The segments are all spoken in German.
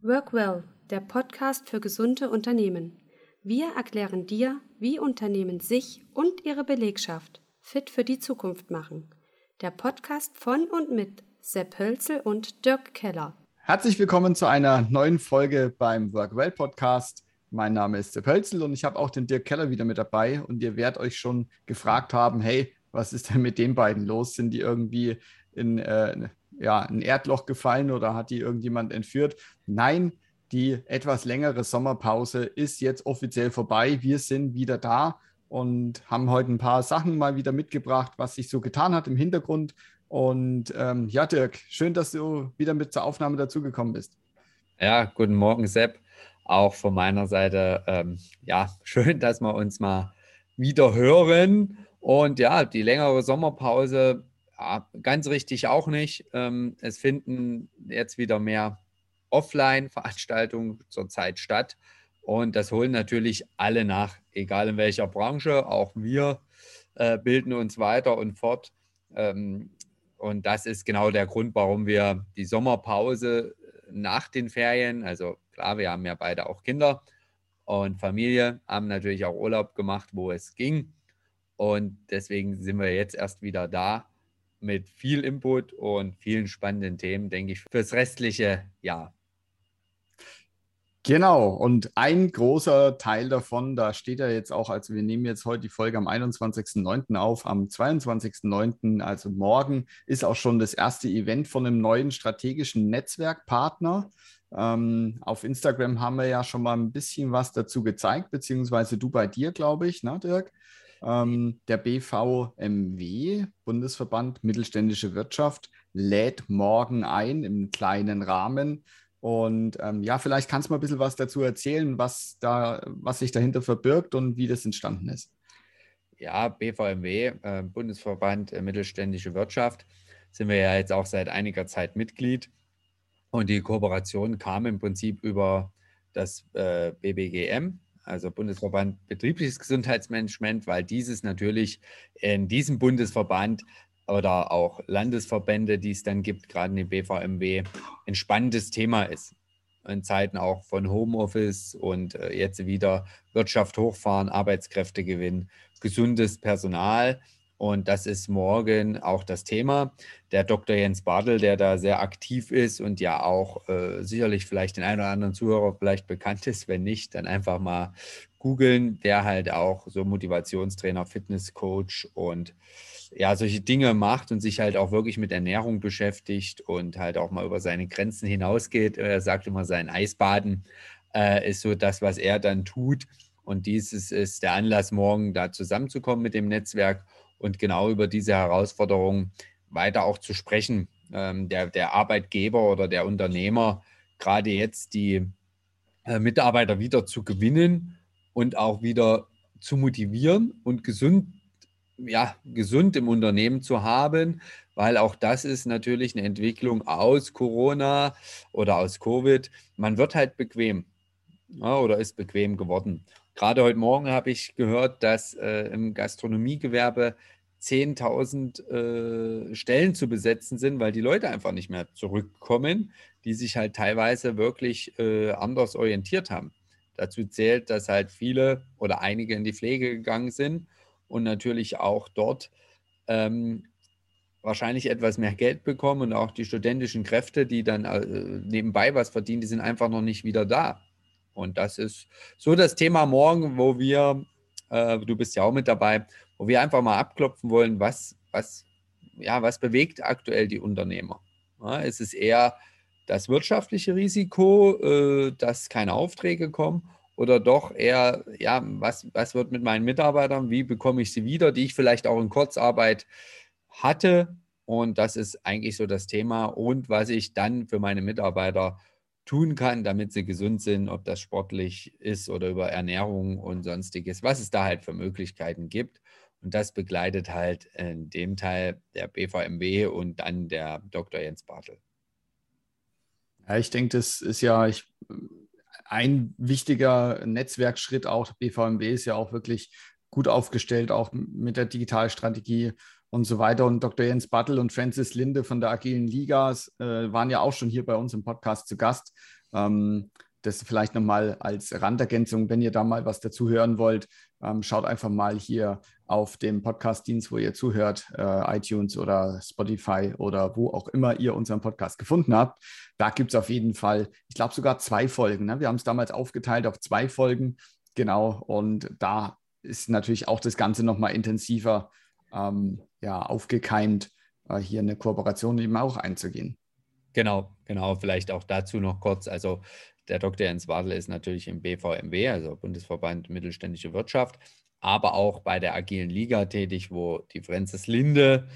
Workwell, der Podcast für gesunde Unternehmen. Wir erklären dir, wie Unternehmen sich und ihre Belegschaft fit für die Zukunft machen. Der Podcast von und mit Sepp Hölzel und Dirk Keller. Herzlich willkommen zu einer neuen Folge beim Workwell Podcast. Mein Name ist Sepp Hölzel und ich habe auch den Dirk Keller wieder mit dabei. Und ihr werdet euch schon gefragt haben: Hey, was ist denn mit den beiden los? Sind die irgendwie in äh, ja, ein Erdloch gefallen oder hat die irgendjemand entführt? Nein, die etwas längere Sommerpause ist jetzt offiziell vorbei. Wir sind wieder da und haben heute ein paar Sachen mal wieder mitgebracht, was sich so getan hat im Hintergrund. Und ähm, ja, Dirk, schön, dass du wieder mit zur Aufnahme dazugekommen bist. Ja, guten Morgen, Sepp. Auch von meiner Seite, ähm, ja, schön, dass wir uns mal wieder hören. Und ja, die längere Sommerpause, ja, ganz richtig auch nicht. Ähm, es finden jetzt wieder mehr Offline-Veranstaltungen zurzeit statt. Und das holen natürlich alle nach, egal in welcher Branche. Auch wir äh, bilden uns weiter und fort. Ähm, und das ist genau der Grund, warum wir die Sommerpause nach den Ferien, also klar, wir haben ja beide auch Kinder und Familie, haben natürlich auch Urlaub gemacht, wo es ging. Und deswegen sind wir jetzt erst wieder da mit viel Input und vielen spannenden Themen, denke ich, fürs restliche Jahr. Genau, und ein großer Teil davon, da steht ja jetzt auch, also wir nehmen jetzt heute die Folge am 21.09. auf, am 22.09., also morgen, ist auch schon das erste Event von einem neuen strategischen Netzwerkpartner. Ähm, auf Instagram haben wir ja schon mal ein bisschen was dazu gezeigt, beziehungsweise du bei dir, glaube ich, ne, Dirk? Ähm, der BVMW, Bundesverband Mittelständische Wirtschaft, lädt morgen ein im kleinen Rahmen und ähm, ja, vielleicht kannst du mal ein bisschen was dazu erzählen, was, da, was sich dahinter verbirgt und wie das entstanden ist. Ja, BVMW, äh, Bundesverband äh, Mittelständische Wirtschaft, sind wir ja jetzt auch seit einiger Zeit Mitglied. Und die Kooperation kam im Prinzip über das äh, BBGM, also Bundesverband Betriebliches Gesundheitsmanagement, weil dieses natürlich in diesem Bundesverband oder auch Landesverbände, die es dann gibt, gerade in den BVMW, ein spannendes Thema ist. In Zeiten auch von Homeoffice und äh, jetzt wieder Wirtschaft hochfahren, Arbeitskräfte gewinnen, gesundes Personal. Und das ist morgen auch das Thema. Der Dr. Jens Bartel, der da sehr aktiv ist und ja auch äh, sicherlich vielleicht den einen oder anderen Zuhörer vielleicht bekannt ist, wenn nicht, dann einfach mal googeln, der halt auch so Motivationstrainer, Fitnesscoach und ja, solche Dinge macht und sich halt auch wirklich mit Ernährung beschäftigt und halt auch mal über seine Grenzen hinausgeht. Er sagt immer, sein Eisbaden äh, ist so das, was er dann tut. Und dieses ist der Anlass, morgen da zusammenzukommen mit dem Netzwerk und genau über diese Herausforderungen weiter auch zu sprechen. Ähm, der, der Arbeitgeber oder der Unternehmer, gerade jetzt die äh, Mitarbeiter wieder zu gewinnen und auch wieder zu motivieren und gesund ja, gesund im Unternehmen zu haben, weil auch das ist natürlich eine Entwicklung aus Corona oder aus Covid. Man wird halt bequem ja, oder ist bequem geworden. Gerade heute Morgen habe ich gehört, dass äh, im Gastronomiegewerbe 10.000 äh, Stellen zu besetzen sind, weil die Leute einfach nicht mehr zurückkommen, die sich halt teilweise wirklich äh, anders orientiert haben. Dazu zählt, dass halt viele oder einige in die Pflege gegangen sind und natürlich auch dort ähm, wahrscheinlich etwas mehr Geld bekommen und auch die studentischen Kräfte, die dann äh, nebenbei was verdienen, die sind einfach noch nicht wieder da. Und das ist so das Thema morgen, wo wir, äh, du bist ja auch mit dabei, wo wir einfach mal abklopfen wollen, was, was, ja, was bewegt aktuell die Unternehmer. Ja, es ist eher das wirtschaftliche Risiko, äh, dass keine Aufträge kommen oder doch eher, ja, was, was wird mit meinen Mitarbeitern, wie bekomme ich sie wieder, die ich vielleicht auch in Kurzarbeit hatte. Und das ist eigentlich so das Thema und was ich dann für meine Mitarbeiter tun kann, damit sie gesund sind, ob das sportlich ist oder über Ernährung und sonstiges, was es da halt für Möglichkeiten gibt. Und das begleitet halt in dem Teil der BVMW und dann der Dr. Jens Bartel. Ja, ich denke, das ist ja, ich ein wichtiger Netzwerkschritt auch. BVMW ist ja auch wirklich gut aufgestellt, auch mit der Digitalstrategie. Und so weiter. Und Dr. Jens Battle und Francis Linde von der Agilen Liga äh, waren ja auch schon hier bei uns im Podcast zu Gast. Ähm, das vielleicht nochmal als Randergänzung, wenn ihr da mal was dazu hören wollt, ähm, schaut einfach mal hier auf dem Podcast-Dienst, wo ihr zuhört, äh, iTunes oder Spotify oder wo auch immer ihr unseren Podcast gefunden habt. Da gibt es auf jeden Fall, ich glaube sogar zwei Folgen. Ne? Wir haben es damals aufgeteilt auf zwei Folgen, genau. Und da ist natürlich auch das Ganze nochmal intensiver ähm, ja, aufgekeimt, äh, hier eine Kooperation eben auch einzugehen. Genau, genau. Vielleicht auch dazu noch kurz. Also der Dr. Jens Wadl ist natürlich im BVMW, also Bundesverband Mittelständische Wirtschaft, aber auch bei der Agilen Liga tätig, wo die Frances Linde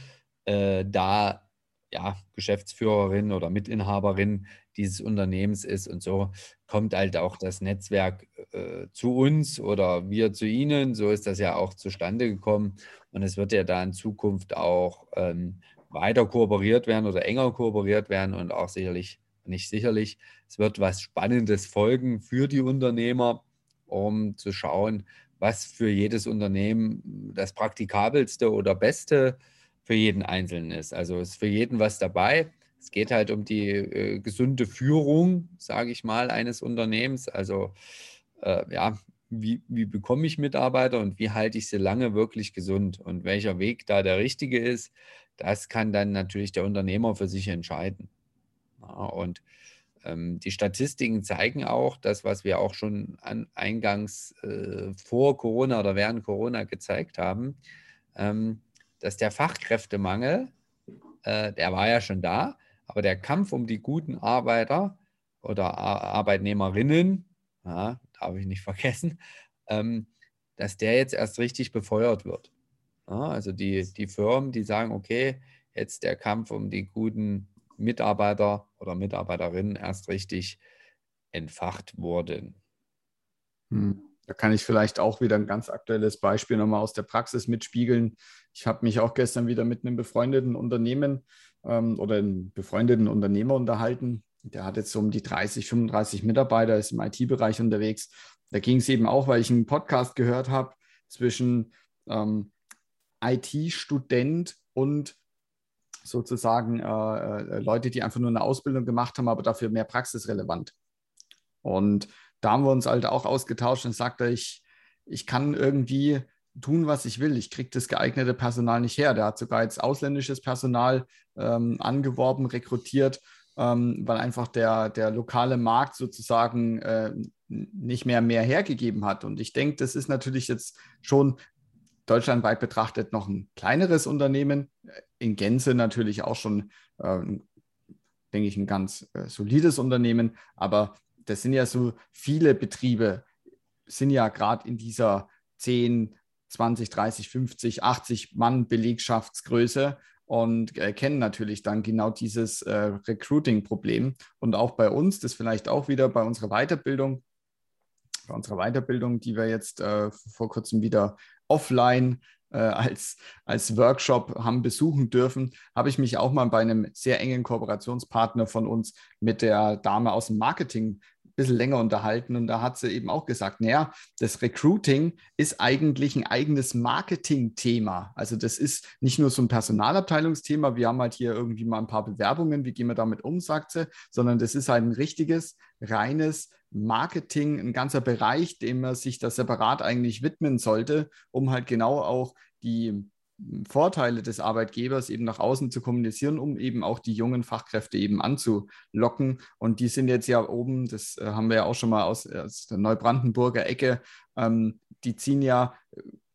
äh, da ja, Geschäftsführerin oder Mitinhaberin dieses Unternehmens ist. Und so kommt halt auch das Netzwerk äh, zu uns oder wir zu Ihnen. So ist das ja auch zustande gekommen. Und es wird ja da in Zukunft auch ähm, weiter kooperiert werden oder enger kooperiert werden und auch sicherlich nicht sicherlich, es wird was Spannendes folgen für die Unternehmer, um zu schauen, was für jedes Unternehmen das praktikabelste oder beste für jeden Einzelnen ist. Also ist für jeden was dabei. Es geht halt um die äh, gesunde Führung, sage ich mal, eines Unternehmens. Also äh, ja, wie, wie bekomme ich Mitarbeiter und wie halte ich sie lange wirklich gesund und welcher Weg da der richtige ist, das kann dann natürlich der Unternehmer für sich entscheiden. Und ähm, die Statistiken zeigen auch, das, was wir auch schon an, eingangs äh, vor Corona oder während Corona gezeigt haben, ähm, dass der Fachkräftemangel, äh, der war ja schon da, aber der Kampf um die guten Arbeiter oder Ar Arbeitnehmerinnen, ja, darf ich nicht vergessen, ähm, dass der jetzt erst richtig befeuert wird. Ja, also die, die Firmen, die sagen, okay, jetzt der Kampf um die guten Mitarbeiter oder Mitarbeiterinnen erst richtig entfacht wurden. Hm. Da kann ich vielleicht auch wieder ein ganz aktuelles Beispiel nochmal aus der Praxis mitspiegeln. Ich habe mich auch gestern wieder mit einem befreundeten Unternehmen ähm, oder einem befreundeten Unternehmer unterhalten. Der hat jetzt so um die 30, 35 Mitarbeiter, ist im IT-Bereich unterwegs. Da ging es eben auch, weil ich einen Podcast gehört habe zwischen ähm, IT-Student und sozusagen äh, äh, Leute, die einfach nur eine Ausbildung gemacht haben, aber dafür mehr praxisrelevant. Und da haben wir uns halt auch ausgetauscht und sagte, ich, ich kann irgendwie tun, was ich will. Ich kriege das geeignete Personal nicht her. Der hat sogar jetzt ausländisches Personal ähm, angeworben, rekrutiert, ähm, weil einfach der, der lokale Markt sozusagen äh, nicht mehr mehr hergegeben hat. Und ich denke, das ist natürlich jetzt schon deutschlandweit betrachtet noch ein kleineres Unternehmen, in Gänze natürlich auch schon, äh, denke ich, ein ganz äh, solides Unternehmen, aber das sind ja so viele Betriebe, sind ja gerade in dieser 10, 20, 30, 50, 80 Mann Belegschaftsgröße und äh, kennen natürlich dann genau dieses äh, Recruiting-Problem. Und auch bei uns, das vielleicht auch wieder bei unserer Weiterbildung, bei unserer Weiterbildung, die wir jetzt äh, vor kurzem wieder offline äh, als, als Workshop haben besuchen dürfen, habe ich mich auch mal bei einem sehr engen Kooperationspartner von uns mit der Dame aus dem Marketing bisschen länger unterhalten und da hat sie eben auch gesagt, naja, das Recruiting ist eigentlich ein eigenes Marketing-Thema. Also das ist nicht nur so ein Personalabteilungsthema, wir haben halt hier irgendwie mal ein paar Bewerbungen, wie gehen wir damit um, sagt sie, sondern das ist halt ein richtiges, reines Marketing ein ganzer Bereich, dem man sich da separat eigentlich widmen sollte, um halt genau auch die Vorteile des Arbeitgebers eben nach außen zu kommunizieren, um eben auch die jungen Fachkräfte eben anzulocken. Und die sind jetzt ja oben, das äh, haben wir ja auch schon mal aus, aus der Neubrandenburger Ecke, ähm, die ziehen ja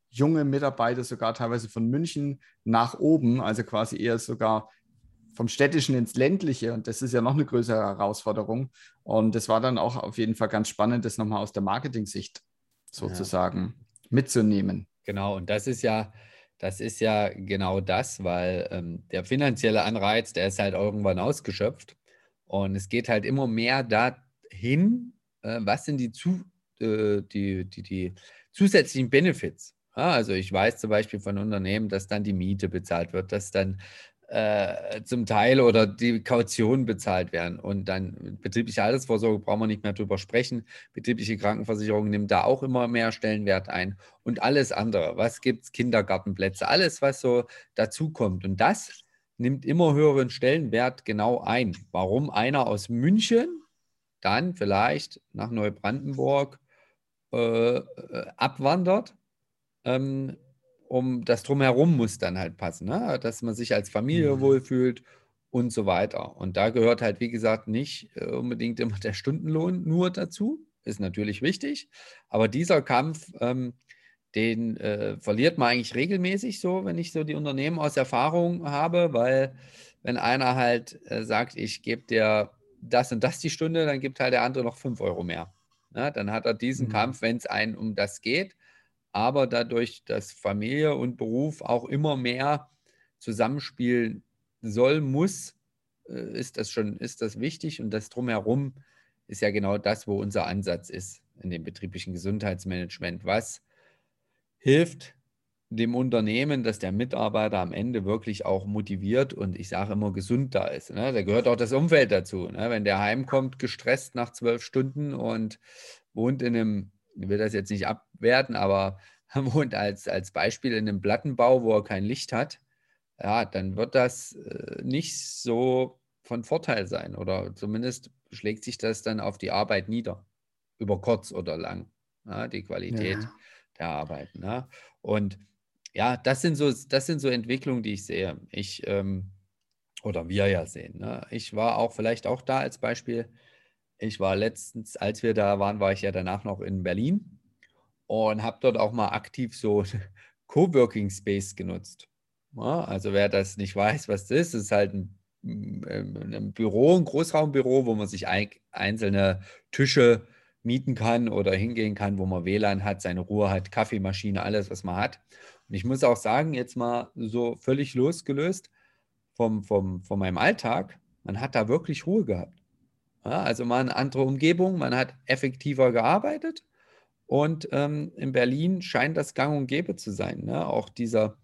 junge Mitarbeiter sogar teilweise von München nach oben, also quasi eher sogar vom städtischen ins ländliche. Und das ist ja noch eine größere Herausforderung. Und das war dann auch auf jeden Fall ganz spannend, das nochmal aus der Marketing-Sicht sozusagen ja. mitzunehmen. Genau, und das ist ja, das ist ja genau das, weil ähm, der finanzielle Anreiz, der ist halt irgendwann ausgeschöpft. Und es geht halt immer mehr dahin, äh, was sind die, zu, äh, die, die, die zusätzlichen Benefits. Ja, also ich weiß zum Beispiel von Unternehmen, dass dann die Miete bezahlt wird, dass dann äh, zum Teil oder die Kaution bezahlt werden. Und dann betriebliche Altersvorsorge brauchen wir nicht mehr drüber sprechen. Betriebliche Krankenversicherung nimmt da auch immer mehr Stellenwert ein. Und alles andere, was gibt es, Kindergartenplätze, alles, was so dazukommt. Und das nimmt immer höheren Stellenwert genau ein. Warum einer aus München dann vielleicht nach Neubrandenburg äh, äh abwandert, ähm, um das drumherum muss dann halt passen, ne? dass man sich als Familie mhm. wohlfühlt und so weiter. Und da gehört halt, wie gesagt, nicht äh, unbedingt immer der Stundenlohn nur dazu, ist natürlich wichtig, aber dieser Kampf, ähm, den äh, verliert man eigentlich regelmäßig so, wenn ich so die Unternehmen aus Erfahrung habe, weil wenn einer halt äh, sagt, ich gebe dir das und das die Stunde, dann gibt halt der andere noch 5 Euro mehr. Ja, dann hat er diesen mhm. Kampf, wenn es einen um das geht aber dadurch, dass Familie und Beruf auch immer mehr zusammenspielen soll, muss, äh, ist das schon, ist das wichtig und das drumherum ist ja genau das, wo unser Ansatz ist in dem betrieblichen Gesundheitsmanagement. Was hilft dem Unternehmen, dass der Mitarbeiter am Ende wirklich auch motiviert und ich sage immer gesund da ist. Ne? Da gehört auch das Umfeld dazu. Ne? Wenn der heimkommt, gestresst nach zwölf Stunden und wohnt in einem will das jetzt nicht abwerten, aber wohnt als, als Beispiel in einem Plattenbau, wo er kein Licht hat, ja, dann wird das äh, nicht so von Vorteil sein oder zumindest schlägt sich das dann auf die Arbeit nieder, über kurz oder lang, ja, die Qualität ja. der Arbeit. Ne? Und ja, das sind, so, das sind so Entwicklungen, die ich sehe. Ich, ähm, oder wir ja sehen. Ne? Ich war auch vielleicht auch da als Beispiel ich war letztens, als wir da waren, war ich ja danach noch in Berlin und habe dort auch mal aktiv so Coworking Space genutzt. Ja, also wer das nicht weiß, was das ist, ist halt ein, ähm, ein Büro, ein Großraumbüro, wo man sich einzelne Tische mieten kann oder hingehen kann, wo man WLAN hat, seine Ruhe hat, Kaffeemaschine, alles, was man hat. Und ich muss auch sagen, jetzt mal so völlig losgelöst vom, vom, von meinem Alltag, man hat da wirklich Ruhe gehabt. Ja, also mal eine andere Umgebung, man hat effektiver gearbeitet und ähm, in Berlin scheint das gang und gäbe zu sein. Ne? Auch dieser,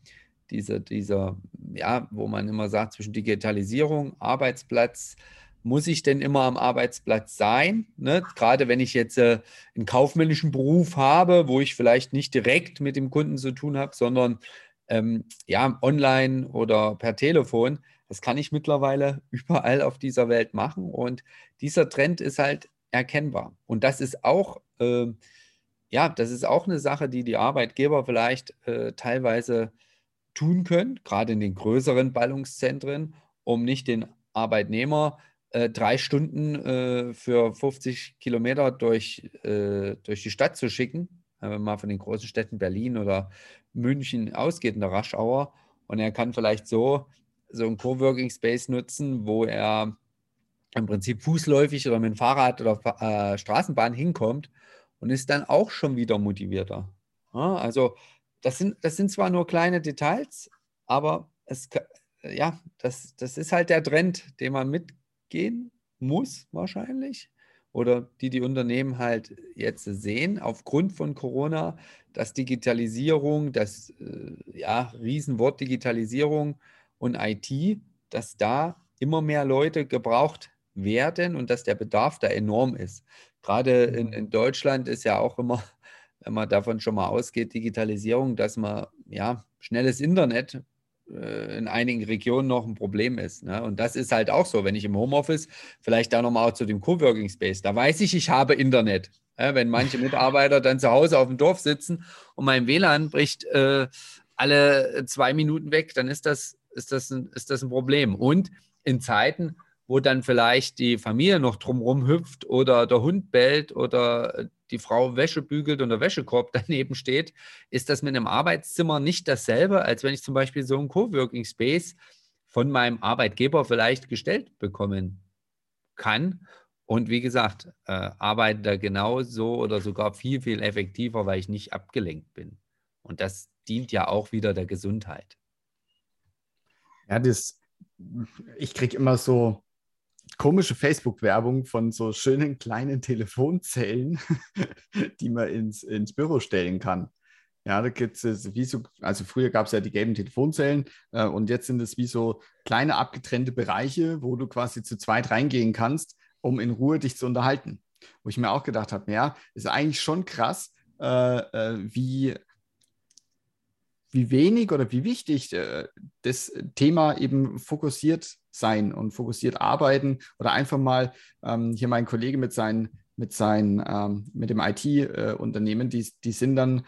dieser, dieser, ja, wo man immer sagt, zwischen Digitalisierung, Arbeitsplatz, muss ich denn immer am Arbeitsplatz sein? Ne? Gerade wenn ich jetzt äh, einen kaufmännischen Beruf habe, wo ich vielleicht nicht direkt mit dem Kunden zu tun habe, sondern ähm, ja, online oder per Telefon, das kann ich mittlerweile überall auf dieser Welt machen und dieser Trend ist halt erkennbar. Und das ist auch, äh, ja, das ist auch eine Sache, die die Arbeitgeber vielleicht äh, teilweise tun können, gerade in den größeren Ballungszentren, um nicht den Arbeitnehmer äh, drei Stunden äh, für 50 Kilometer durch, äh, durch die Stadt zu schicken, wenn man mal von den großen Städten Berlin oder München ausgeht in der Raschauer. Und er kann vielleicht so so einen Coworking Space nutzen, wo er im Prinzip fußläufig oder mit dem Fahrrad oder äh, Straßenbahn hinkommt und ist dann auch schon wieder motivierter. Ja, also das sind, das sind zwar nur kleine Details, aber es, ja, das, das ist halt der Trend, den man mitgehen muss wahrscheinlich oder die die Unternehmen halt jetzt sehen aufgrund von Corona, dass Digitalisierung, das äh, ja, Riesenwort Digitalisierung und IT, dass da immer mehr Leute gebraucht werden und dass der Bedarf da enorm ist. Gerade in, mhm. in Deutschland ist ja auch immer, wenn man davon schon mal ausgeht, Digitalisierung, dass man ja schnelles Internet äh, in einigen Regionen noch ein Problem ist. Ne? Und das ist halt auch so, wenn ich im Homeoffice, vielleicht da nochmal auch zu dem Coworking Space, da weiß ich, ich habe Internet. Ja, wenn manche Mitarbeiter dann zu Hause auf dem Dorf sitzen und mein WLAN bricht äh, alle zwei Minuten weg, dann ist das ist das ein, ist das ein Problem. Und in Zeiten, wo dann vielleicht die Familie noch drumherum hüpft oder der Hund bellt oder die Frau Wäsche bügelt und der Wäschekorb daneben steht, ist das mit einem Arbeitszimmer nicht dasselbe, als wenn ich zum Beispiel so einen Coworking Space von meinem Arbeitgeber vielleicht gestellt bekommen kann. Und wie gesagt, äh, arbeite da genauso oder sogar viel, viel effektiver, weil ich nicht abgelenkt bin. Und das dient ja auch wieder der Gesundheit. Ja, das, ich kriege immer so komische Facebook-Werbung von so schönen kleinen Telefonzellen, die man ins, ins Büro stellen kann. Ja, da gibt es wie so, also früher gab es ja die gelben Telefonzellen äh, und jetzt sind es wie so kleine abgetrennte Bereiche, wo du quasi zu zweit reingehen kannst, um in Ruhe dich zu unterhalten. Wo ich mir auch gedacht habe, ja, ist eigentlich schon krass, äh, äh, wie, wie wenig oder wie wichtig äh, das Thema eben fokussiert sein und fokussiert arbeiten oder einfach mal ähm, hier mein Kollege mit seinen mit seinen, ähm, mit dem IT-Unternehmen, die, die sind dann,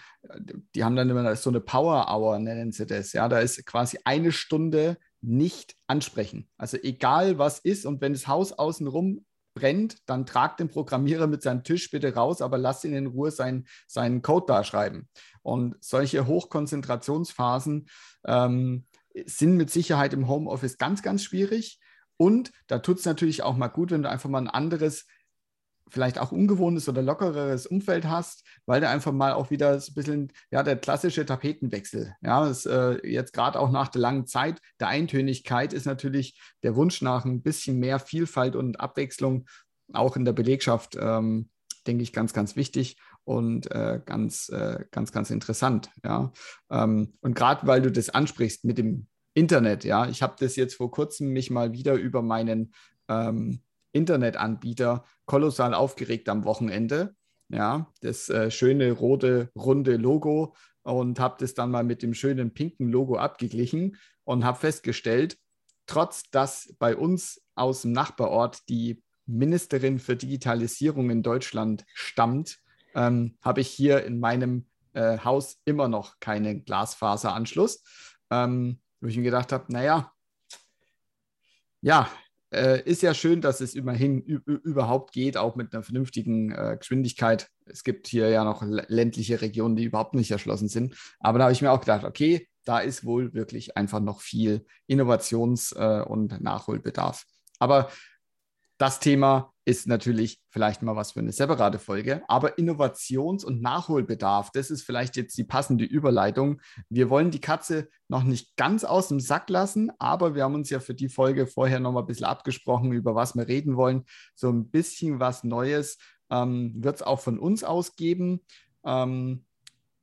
die haben dann immer so eine Power Hour, nennen sie das. Ja, da ist quasi eine Stunde nicht ansprechen. Also egal was ist und wenn das Haus außenrum brennt, dann tragt den Programmierer mit seinem Tisch bitte raus, aber lass ihn in Ruhe sein, seinen Code da schreiben. Und solche Hochkonzentrationsphasen ähm, sind mit Sicherheit im Homeoffice ganz, ganz schwierig. Und da tut es natürlich auch mal gut, wenn du einfach mal ein anderes vielleicht auch ungewohntes oder lockereres Umfeld hast, weil du einfach mal auch wieder so ein bisschen, ja, der klassische Tapetenwechsel, ja, das, äh, jetzt gerade auch nach der langen Zeit der Eintönigkeit ist natürlich der Wunsch nach ein bisschen mehr Vielfalt und Abwechslung auch in der Belegschaft, ähm, denke ich, ganz, ganz wichtig und äh, ganz, äh, ganz, ganz interessant, ja. Ähm, und gerade weil du das ansprichst mit dem Internet, ja, ich habe das jetzt vor kurzem mich mal wieder über meinen ähm, Internetanbieter kolossal aufgeregt am Wochenende. Ja, das äh, schöne rote, runde Logo und habe das dann mal mit dem schönen pinken Logo abgeglichen und habe festgestellt, trotz dass bei uns aus dem Nachbarort die Ministerin für Digitalisierung in Deutschland stammt, ähm, habe ich hier in meinem äh, Haus immer noch keinen Glasfaseranschluss. Ähm, wo ich mir gedacht habe, naja, ja, äh, ist ja schön, dass es immerhin überhaupt geht, auch mit einer vernünftigen äh, Geschwindigkeit. Es gibt hier ja noch ländliche Regionen, die überhaupt nicht erschlossen sind. Aber da habe ich mir auch gedacht, okay, da ist wohl wirklich einfach noch viel Innovations- äh, und Nachholbedarf. Aber das Thema ist natürlich vielleicht mal was für eine separate Folge, aber Innovations- und Nachholbedarf, das ist vielleicht jetzt die passende Überleitung. Wir wollen die Katze noch nicht ganz aus dem Sack lassen, aber wir haben uns ja für die Folge vorher noch mal ein bisschen abgesprochen, über was wir reden wollen. So ein bisschen was Neues ähm, wird es auch von uns ausgeben. Ähm,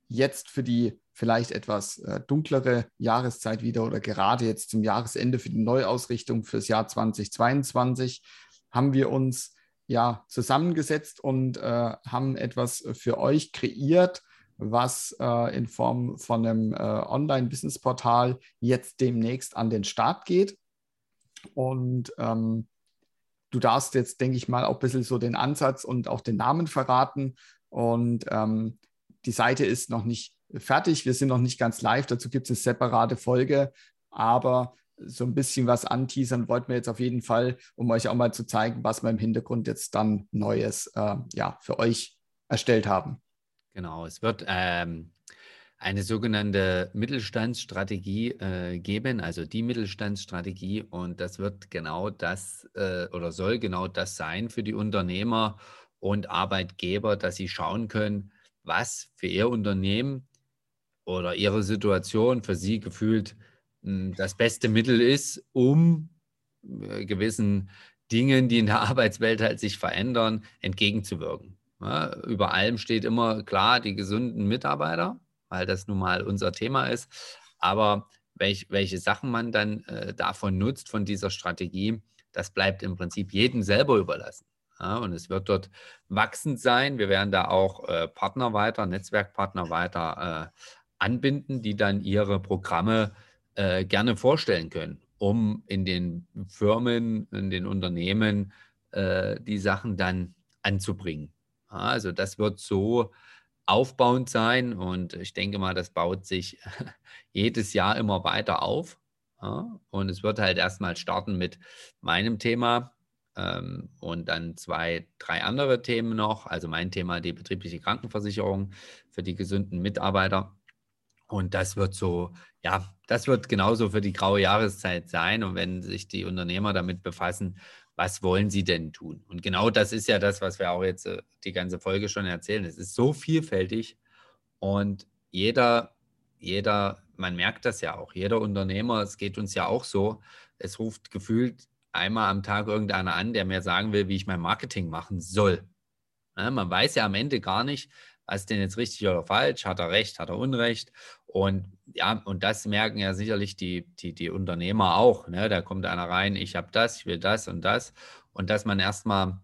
jetzt für die vielleicht etwas äh, dunklere Jahreszeit wieder oder gerade jetzt zum Jahresende für die Neuausrichtung fürs Jahr 2022 haben wir uns ja zusammengesetzt und äh, haben etwas für euch kreiert, was äh, in Form von einem äh, Online-Business-Portal jetzt demnächst an den Start geht. Und ähm, du darfst jetzt, denke ich mal, auch ein bisschen so den Ansatz und auch den Namen verraten. Und ähm, die Seite ist noch nicht fertig, wir sind noch nicht ganz live, dazu gibt es eine separate Folge, aber so ein bisschen was anteasern wollten wir jetzt auf jeden Fall, um euch auch mal zu zeigen, was wir im Hintergrund jetzt dann Neues äh, ja, für euch erstellt haben. Genau, es wird ähm, eine sogenannte Mittelstandsstrategie äh, geben, also die Mittelstandsstrategie und das wird genau das äh, oder soll genau das sein für die Unternehmer und Arbeitgeber, dass sie schauen können, was für ihr Unternehmen oder ihre Situation für sie gefühlt das beste Mittel ist, um äh, gewissen Dingen, die in der Arbeitswelt halt sich verändern, entgegenzuwirken. Ja, über allem steht immer klar die gesunden Mitarbeiter, weil das nun mal unser Thema ist. Aber welch, welche Sachen man dann äh, davon nutzt, von dieser Strategie, das bleibt im Prinzip jedem selber überlassen. Ja, und es wird dort wachsend sein. Wir werden da auch äh, Partner weiter, Netzwerkpartner weiter äh, anbinden, die dann ihre Programme äh, gerne vorstellen können, um in den Firmen, in den Unternehmen äh, die Sachen dann anzubringen. Ja, also das wird so aufbauend sein und ich denke mal, das baut sich jedes Jahr immer weiter auf. Ja, und es wird halt erstmal starten mit meinem Thema ähm, und dann zwei, drei andere Themen noch. Also mein Thema, die betriebliche Krankenversicherung für die gesunden Mitarbeiter. Und das wird so, ja, das wird genauso für die graue Jahreszeit sein. Und wenn sich die Unternehmer damit befassen, was wollen sie denn tun? Und genau das ist ja das, was wir auch jetzt äh, die ganze Folge schon erzählen. Es ist so vielfältig und jeder, jeder, man merkt das ja auch, jeder Unternehmer, es geht uns ja auch so, es ruft gefühlt einmal am Tag irgendeiner an, der mir sagen will, wie ich mein Marketing machen soll. Ja, man weiß ja am Ende gar nicht, ist denn jetzt richtig oder falsch? Hat er recht? Hat er Unrecht? Und ja, und das merken ja sicherlich die, die, die Unternehmer auch. Ne? Da kommt einer rein, ich habe das, ich will das und das. Und dass man erstmal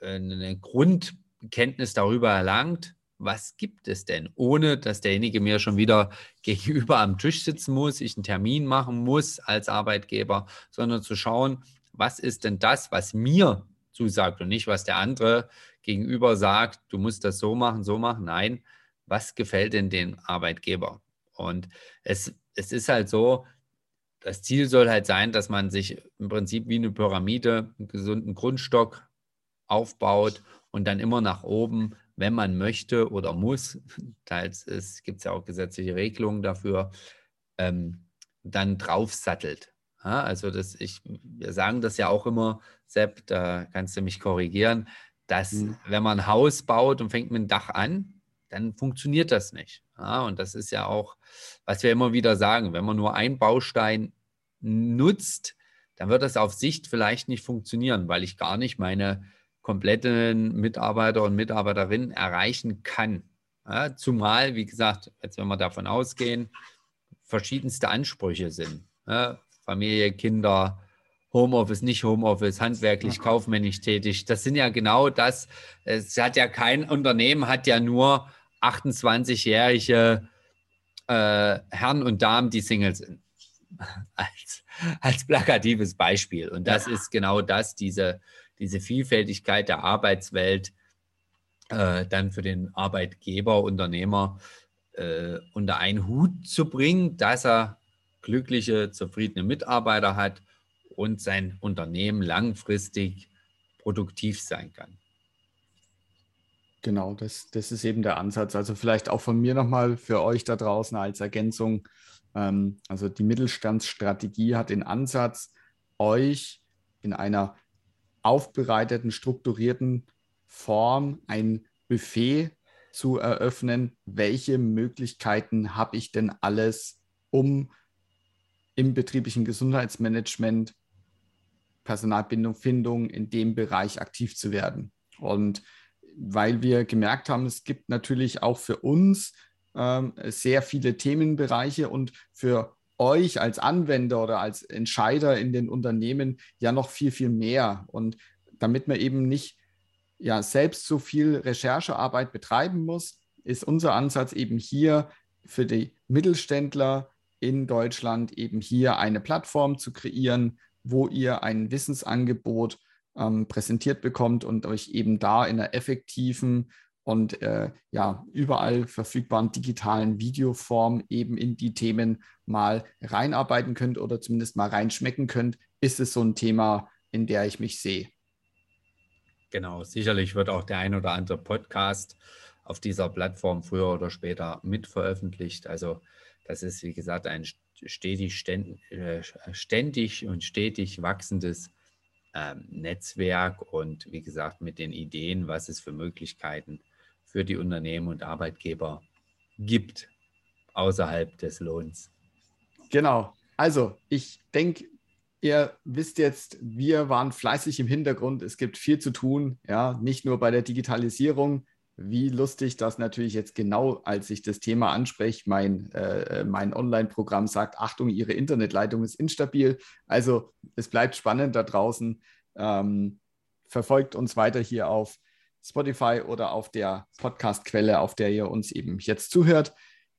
äh, eine Grundkenntnis darüber erlangt, was gibt es denn, ohne dass derjenige mir schon wieder gegenüber am Tisch sitzen muss, ich einen Termin machen muss als Arbeitgeber, sondern zu schauen, was ist denn das, was mir zusagt und nicht, was der andere gegenüber sagt, du musst das so machen, so machen. Nein, was gefällt denn dem Arbeitgeber? Und es, es ist halt so, das Ziel soll halt sein, dass man sich im Prinzip wie eine Pyramide, einen gesunden Grundstock aufbaut und dann immer nach oben, wenn man möchte oder muss, teils gibt es ja auch gesetzliche Regelungen dafür, ähm, dann draufsattelt. Ja, also das, ich, wir sagen das ja auch immer, Sepp, da kannst du mich korrigieren, dass mhm. wenn man ein Haus baut und fängt mit dem Dach an, dann funktioniert das nicht. Ja, und das ist ja auch, was wir immer wieder sagen, wenn man nur einen Baustein nutzt, dann wird das auf Sicht vielleicht nicht funktionieren, weil ich gar nicht meine kompletten Mitarbeiter und Mitarbeiterinnen erreichen kann. Ja, zumal, wie gesagt, jetzt wenn wir davon ausgehen, verschiedenste Ansprüche sind. Ja, Familie, Kinder, Homeoffice, nicht Homeoffice, handwerklich, kaufmännisch tätig. Das sind ja genau das. Es hat ja kein Unternehmen, hat ja nur 28-jährige äh, Herren und Damen, die Single sind. als, als plakatives Beispiel. Und das ja. ist genau das, diese, diese Vielfältigkeit der Arbeitswelt äh, dann für den Arbeitgeber, Unternehmer äh, unter einen Hut zu bringen, dass er glückliche, zufriedene Mitarbeiter hat und sein Unternehmen langfristig produktiv sein kann. Genau, das, das ist eben der Ansatz. Also vielleicht auch von mir nochmal für euch da draußen als Ergänzung. Ähm, also die Mittelstandsstrategie hat den Ansatz, euch in einer aufbereiteten, strukturierten Form ein Buffet zu eröffnen. Welche Möglichkeiten habe ich denn alles, um im betrieblichen Gesundheitsmanagement, Personalbindung, Findung in dem Bereich aktiv zu werden? Und weil wir gemerkt haben, es gibt natürlich auch für uns ähm, sehr viele Themenbereiche und für euch als Anwender oder als Entscheider in den Unternehmen ja noch viel, viel mehr. Und damit man eben nicht ja, selbst so viel Recherchearbeit betreiben muss, ist unser Ansatz eben hier für die Mittelständler in Deutschland eben hier eine Plattform zu kreieren, wo ihr ein Wissensangebot ähm, präsentiert bekommt und euch eben da in einer effektiven und äh, ja, überall verfügbaren digitalen Videoform eben in die Themen mal reinarbeiten könnt oder zumindest mal reinschmecken könnt, ist es so ein Thema, in der ich mich sehe. Genau, sicherlich wird auch der ein oder andere Podcast auf dieser Plattform früher oder später mit veröffentlicht. Also das ist, wie gesagt, ein stetig, äh, ständig und stetig wachsendes ähm, Netzwerk und wie gesagt mit den Ideen, was es für Möglichkeiten für die Unternehmen und Arbeitgeber gibt außerhalb des Lohns. Genau. Also ich denke, ihr wisst jetzt, wir waren fleißig im Hintergrund. Es gibt viel zu tun, ja, nicht nur bei der Digitalisierung. Wie lustig, dass natürlich jetzt genau, als ich das Thema anspreche, mein, äh, mein Online-Programm sagt, Achtung, Ihre Internetleitung ist instabil. Also es bleibt spannend da draußen. Ähm, verfolgt uns weiter hier auf Spotify oder auf der Podcast-Quelle, auf der ihr uns eben jetzt zuhört.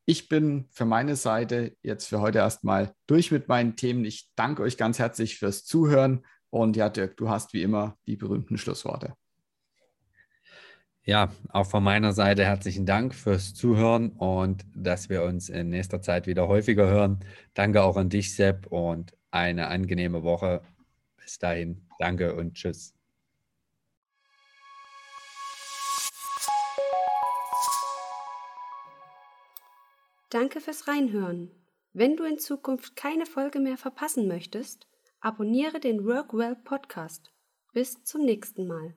Ich bin für meine Seite jetzt für heute erstmal durch mit meinen Themen. Ich danke euch ganz herzlich fürs Zuhören. Und ja, Dirk, du hast wie immer die berühmten Schlussworte. Ja, auch von meiner Seite herzlichen Dank fürs Zuhören und dass wir uns in nächster Zeit wieder häufiger hören. Danke auch an dich, Sepp, und eine angenehme Woche. Bis dahin, danke und tschüss. Danke fürs Reinhören. Wenn du in Zukunft keine Folge mehr verpassen möchtest, abonniere den Workwell Podcast. Bis zum nächsten Mal.